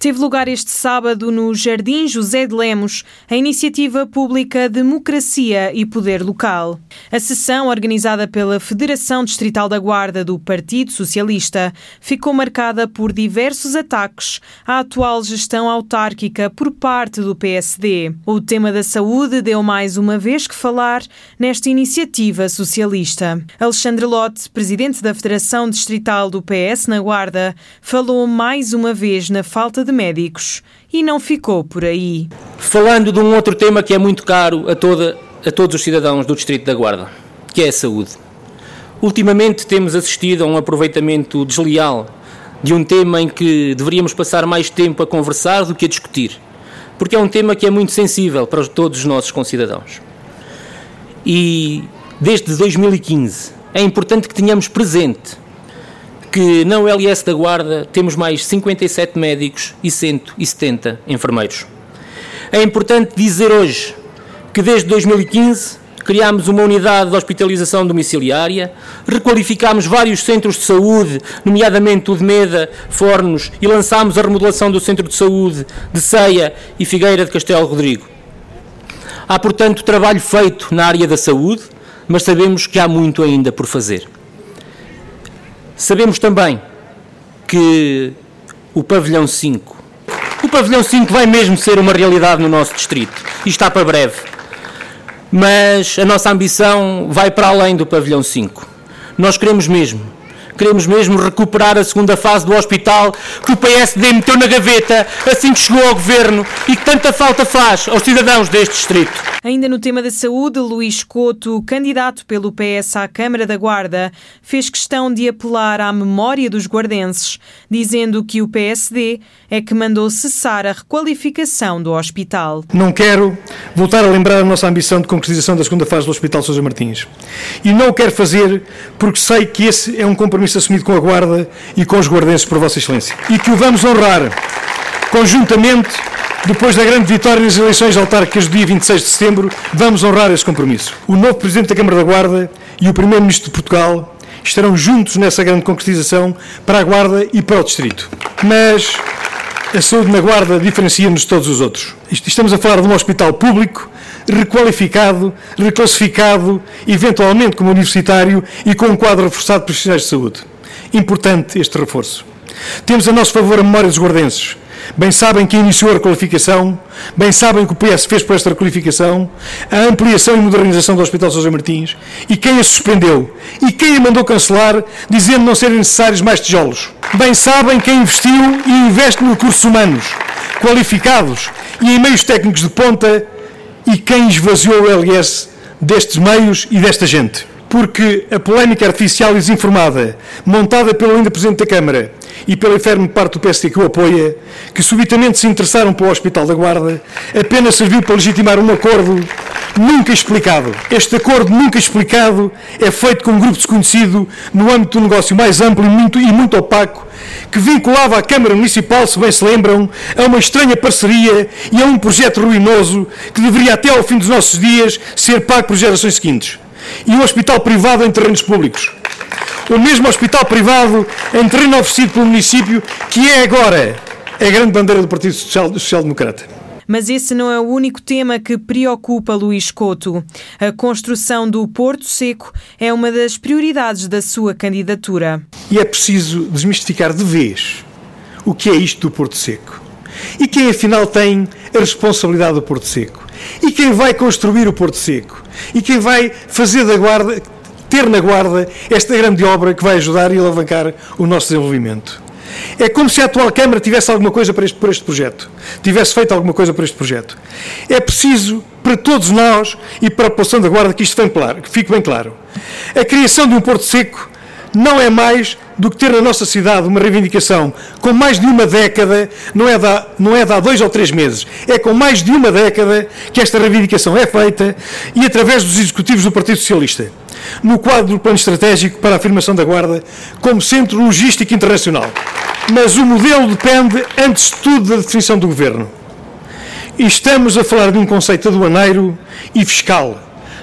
Teve lugar este sábado no Jardim José de Lemos a iniciativa pública Democracia e Poder Local. A sessão, organizada pela Federação Distrital da Guarda do Partido Socialista, ficou marcada por diversos ataques à atual gestão autárquica por parte do PSD. O tema da saúde deu mais uma vez que falar nesta iniciativa socialista. Alexandre Lotte, presidente da Federação Distrital do PS na Guarda, falou mais uma vez na falta de de médicos e não ficou por aí. Falando de um outro tema que é muito caro a, toda, a todos os cidadãos do Distrito da Guarda, que é a saúde. Ultimamente temos assistido a um aproveitamento desleal de um tema em que deveríamos passar mais tempo a conversar do que a discutir, porque é um tema que é muito sensível para todos os nossos concidadãos. E desde 2015 é importante que tenhamos presente que na ULS da Guarda temos mais 57 médicos e 170 enfermeiros. É importante dizer hoje que desde 2015 criámos uma unidade de hospitalização domiciliária, requalificámos vários centros de saúde, nomeadamente o de Meda, Fornos, e lançámos a remodelação do centro de saúde de Ceia e Figueira de Castelo Rodrigo. Há, portanto, trabalho feito na área da saúde, mas sabemos que há muito ainda por fazer. Sabemos também que o pavilhão 5, o pavilhão 5 vai mesmo ser uma realidade no nosso distrito e está para breve. Mas a nossa ambição vai para além do pavilhão 5. Nós queremos mesmo Queremos mesmo recuperar a segunda fase do hospital que o PSD meteu na gaveta assim que chegou ao governo e que tanta falta faz aos cidadãos deste distrito. Ainda no tema da saúde, Luís Couto, candidato pelo PS à Câmara da Guarda, fez questão de apelar à memória dos guardenses, dizendo que o PSD é que mandou cessar a requalificação do hospital. Não quero voltar a lembrar a nossa ambição de concretização da segunda fase do Hospital Sousa Martins. E não o quero fazer porque sei que esse é um compromisso compromisso assumido com a Guarda e com os guardenses por Vossa Excelência. E que o vamos honrar conjuntamente depois da grande vitória nas eleições autárquicas do dia 26 de setembro, vamos honrar esse compromisso. O novo Presidente da Câmara da Guarda e o Primeiro-Ministro de Portugal estarão juntos nessa grande concretização para a Guarda e para o Distrito. Mas a saúde na Guarda diferencia-nos de todos os outros. Estamos a falar de um hospital público requalificado, reclassificado, eventualmente como universitário e com um quadro reforçado de profissionais de saúde. Importante este reforço. Temos a nosso favor a memória dos guardenses. Bem sabem quem iniciou a requalificação, bem sabem o que o PS fez por esta requalificação, a ampliação e modernização do Hospital Sousa Martins e quem a suspendeu e quem a mandou cancelar, dizendo não serem necessários mais tijolos. Bem sabem quem investiu e investe em recursos humanos, qualificados e em meios técnicos de ponta e quem esvaziou o LS destes meios e desta gente. Porque a polémica artificial e desinformada, montada pelo ainda Presidente da Câmara e pela enferme parte do PSD que o apoia, que subitamente se interessaram pelo Hospital da Guarda, apenas serviu para legitimar um acordo nunca explicado. Este acordo nunca explicado é feito com um grupo desconhecido no âmbito do negócio mais amplo e muito, e muito opaco, que vinculava a Câmara Municipal, se bem se lembram, a uma estranha parceria e a um projeto ruinoso que deveria até ao fim dos nossos dias ser pago por gerações seguintes. E um hospital privado em terrenos públicos. O mesmo hospital privado em terreno oferecido pelo município, que é agora a grande bandeira do Partido Social, Social Democrata. Mas esse não é o único tema que preocupa Luís Couto. A construção do Porto Seco é uma das prioridades da sua candidatura. E é preciso desmistificar de vez o que é isto do Porto Seco. E quem afinal tem a responsabilidade do Porto Seco? E quem vai construir o Porto Seco? E quem vai fazer da guarda, ter na guarda esta grande obra que vai ajudar e alavancar o nosso desenvolvimento? É como se a atual Câmara tivesse alguma coisa para este, para este projeto, tivesse feito alguma coisa para este projeto. É preciso, para todos nós e para a população da Guarda, que isto claro, que fique bem claro. A criação de um Porto Seco não é mais do que ter na nossa cidade uma reivindicação com mais de uma década, não é, da, não é de há dois ou três meses, é com mais de uma década que esta reivindicação é feita e através dos executivos do Partido Socialista no quadro do Plano Estratégico para a afirmação da Guarda como centro logístico internacional. Mas o modelo depende, antes de tudo, da definição do Governo. Estamos a falar de um conceito aduaneiro e fiscal.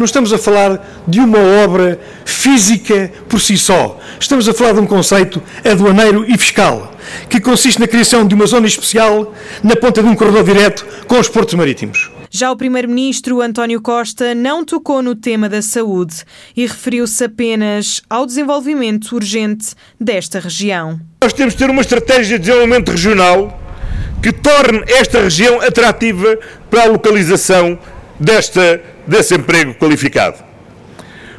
Não estamos a falar de uma obra física por si só. Estamos a falar de um conceito aduaneiro e fiscal. que consiste na criação de uma zona especial na ponta de um corredor direto com os portos marítimos. Já o Primeiro-Ministro António Costa não tocou no tema da saúde e referiu-se apenas ao desenvolvimento urgente desta região. Nós temos de ter uma estratégia de desenvolvimento regional que torne esta região atrativa para a localização desta, desse emprego qualificado.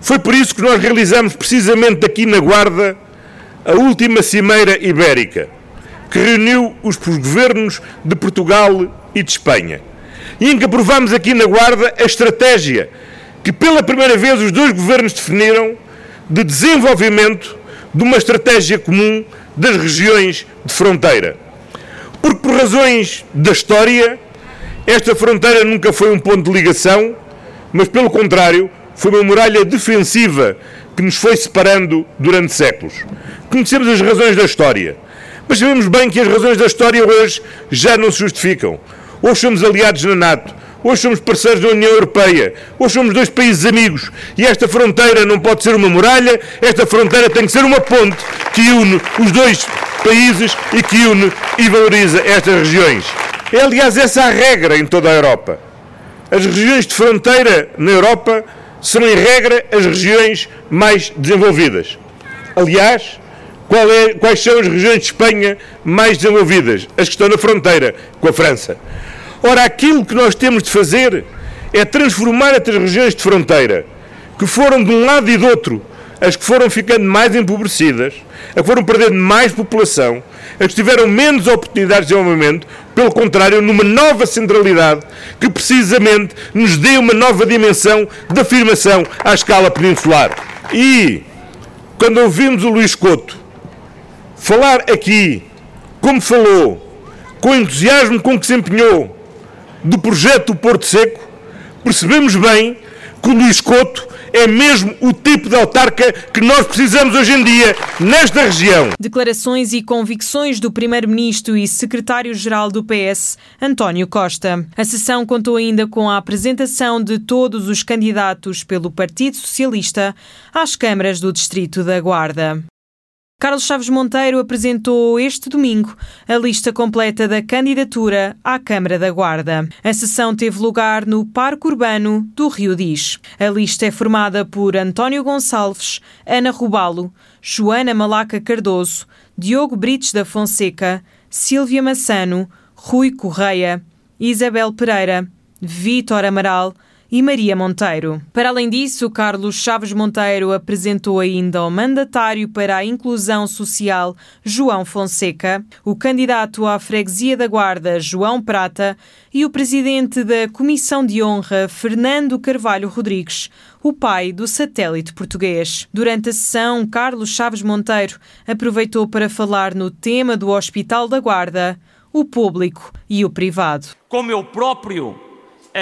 Foi por isso que nós realizamos precisamente aqui na Guarda a última Cimeira Ibérica, que reuniu os governos de Portugal e de Espanha e em que aprovamos aqui na Guarda a estratégia que pela primeira vez os dois governos definiram de desenvolvimento de uma estratégia comum das regiões de fronteira. Porque por razões da história, esta fronteira nunca foi um ponto de ligação, mas pelo contrário, foi uma muralha defensiva que nos foi separando durante séculos. Conhecemos as razões da história, mas sabemos bem que as razões da história hoje já não se justificam. Hoje somos aliados na NATO, hoje somos parceiros da União Europeia, hoje somos dois países amigos e esta fronteira não pode ser uma muralha, esta fronteira tem que ser uma ponte que une os dois países e que une e valoriza estas regiões. É, aliás, essa a regra em toda a Europa. As regiões de fronteira na Europa são, em regra, as regiões mais desenvolvidas. Aliás, é, quais são as regiões de Espanha mais desenvolvidas? As que estão na fronteira com a França. Ora, aquilo que nós temos de fazer é transformar estas regiões de fronteira, que foram de um lado e do outro, as que foram ficando mais empobrecidas, as que foram perdendo mais população, as que tiveram menos oportunidades de desenvolvimento, pelo contrário, numa nova centralidade que precisamente nos dê uma nova dimensão de afirmação à escala peninsular. E, quando ouvimos o Luís Couto falar aqui, como falou, com o entusiasmo com que se empenhou, do projeto do Porto Seco, percebemos bem que o Luís Couto é mesmo o tipo de autarca que nós precisamos hoje em dia nesta região. Declarações e convicções do Primeiro-Ministro e Secretário-Geral do PS, António Costa. A sessão contou ainda com a apresentação de todos os candidatos pelo Partido Socialista às câmaras do Distrito da Guarda. Carlos Chaves Monteiro apresentou este domingo a lista completa da candidatura à Câmara da Guarda. A sessão teve lugar no Parque Urbano do Rio Diz. A lista é formada por António Gonçalves, Ana Rubalo, Joana Malaca Cardoso, Diogo Brites da Fonseca, Silvia Massano, Rui Correia, Isabel Pereira, Vítor Amaral, e Maria Monteiro. Para além disso, Carlos Chaves Monteiro apresentou ainda o mandatário para a inclusão social, João Fonseca, o candidato à freguesia da Guarda, João Prata, e o presidente da Comissão de Honra, Fernando Carvalho Rodrigues, o pai do satélite português. Durante a sessão, Carlos Chaves Monteiro aproveitou para falar no tema do Hospital da Guarda, o público e o privado. Como eu próprio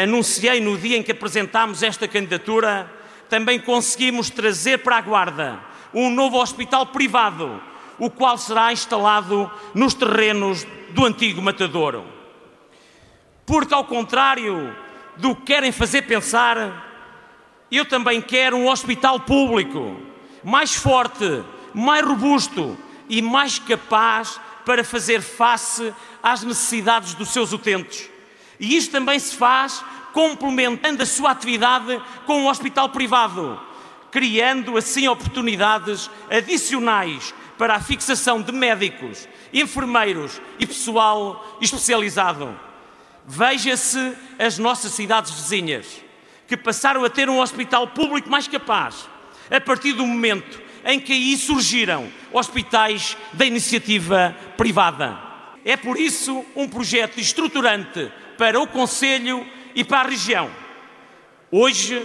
anunciei no dia em que apresentámos esta candidatura, também conseguimos trazer para a Guarda um novo hospital privado, o qual será instalado nos terrenos do antigo Matadouro. Porque, ao contrário do que querem fazer pensar, eu também quero um hospital público mais forte, mais robusto e mais capaz para fazer face às necessidades dos seus utentes. E isto também se faz complementando a sua atividade com um hospital privado, criando assim oportunidades adicionais para a fixação de médicos, enfermeiros e pessoal especializado. Veja-se as nossas cidades vizinhas, que passaram a ter um hospital público mais capaz, a partir do momento em que aí surgiram hospitais da iniciativa privada. É por isso um projeto estruturante para o Conselho e para a região. Hoje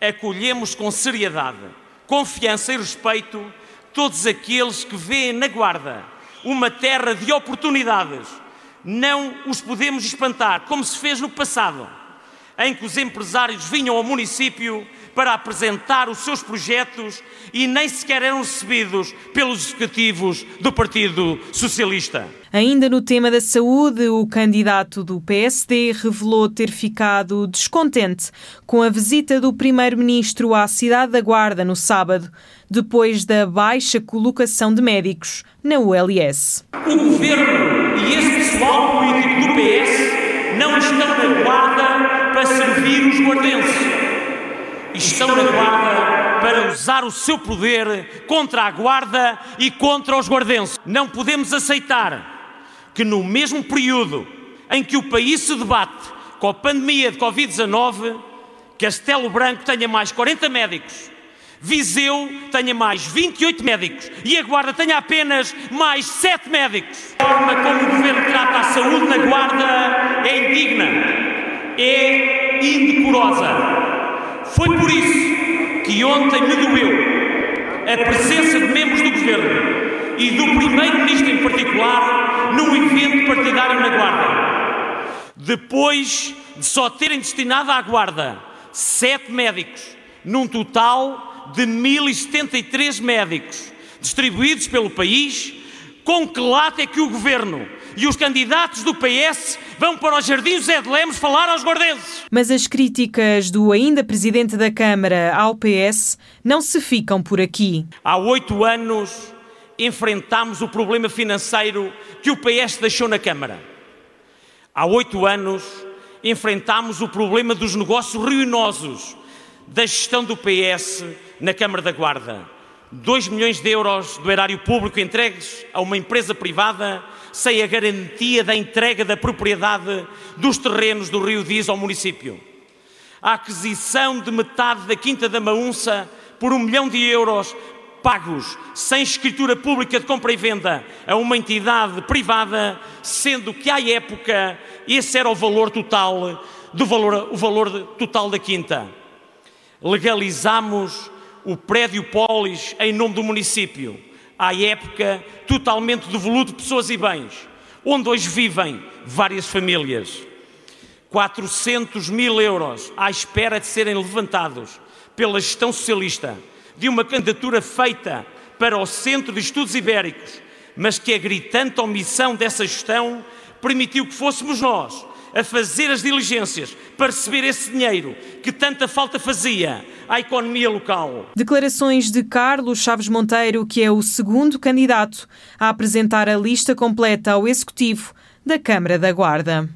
acolhemos com seriedade, confiança e respeito todos aqueles que veem na Guarda uma terra de oportunidades. Não os podemos espantar, como se fez no passado, em que os empresários vinham ao município para apresentar os seus projetos e nem sequer eram recebidos pelos executivos do Partido Socialista. Ainda no tema da saúde, o candidato do PSD revelou ter ficado descontente com a visita do primeiro-ministro à cidade da Guarda no sábado, depois da baixa colocação de médicos na ULS. O governo e esse pessoal político do PS não estão na Guarda servir os guardenses estão na Guarda para usar o seu poder contra a Guarda e contra os guardenses. Não podemos aceitar que no mesmo período em que o país se debate com a pandemia de Covid-19, Castelo Branco tenha mais 40 médicos, Viseu tenha mais 28 médicos e a Guarda tenha apenas mais 7 médicos. A forma como o Governo trata a saúde na Guarda é indigna, é indecorosa. Foi por isso que ontem me doeu a presença de membros do Governo e do Primeiro-Ministro em particular num evento partidário na Guarda. Depois de só terem destinado à Guarda sete médicos, num total de 1.073 médicos distribuídos pelo país, com que lata é que o Governo e os candidatos do PS vão para os Jardins José de Lemos falar aos guardenses. Mas as críticas do ainda Presidente da Câmara ao PS não se ficam por aqui. Há oito anos enfrentámos o problema financeiro que o PS deixou na Câmara. Há oito anos enfrentámos o problema dos negócios ruinosos da gestão do PS na Câmara da Guarda. 2 milhões de euros do erário público entregues a uma empresa privada sem a garantia da entrega da propriedade dos terrenos do Rio Diz ao município. A aquisição de metade da Quinta da Maunça por um milhão de euros pagos sem escritura pública de compra e venda a uma entidade privada, sendo que à época esse era o valor total do valor, o valor total da quinta. Legalizamos o prédio Polis em nome do município à época, totalmente devoluto de pessoas e bens, onde hoje vivem várias famílias. 400 mil euros à espera de serem levantados pela gestão socialista de uma candidatura feita para o Centro de Estudos Ibéricos, mas que a gritante omissão dessa gestão permitiu que fôssemos nós a fazer as diligências para receber esse dinheiro que tanta falta fazia à economia local. Declarações de Carlos Chaves Monteiro, que é o segundo candidato a apresentar a lista completa ao Executivo da Câmara da Guarda.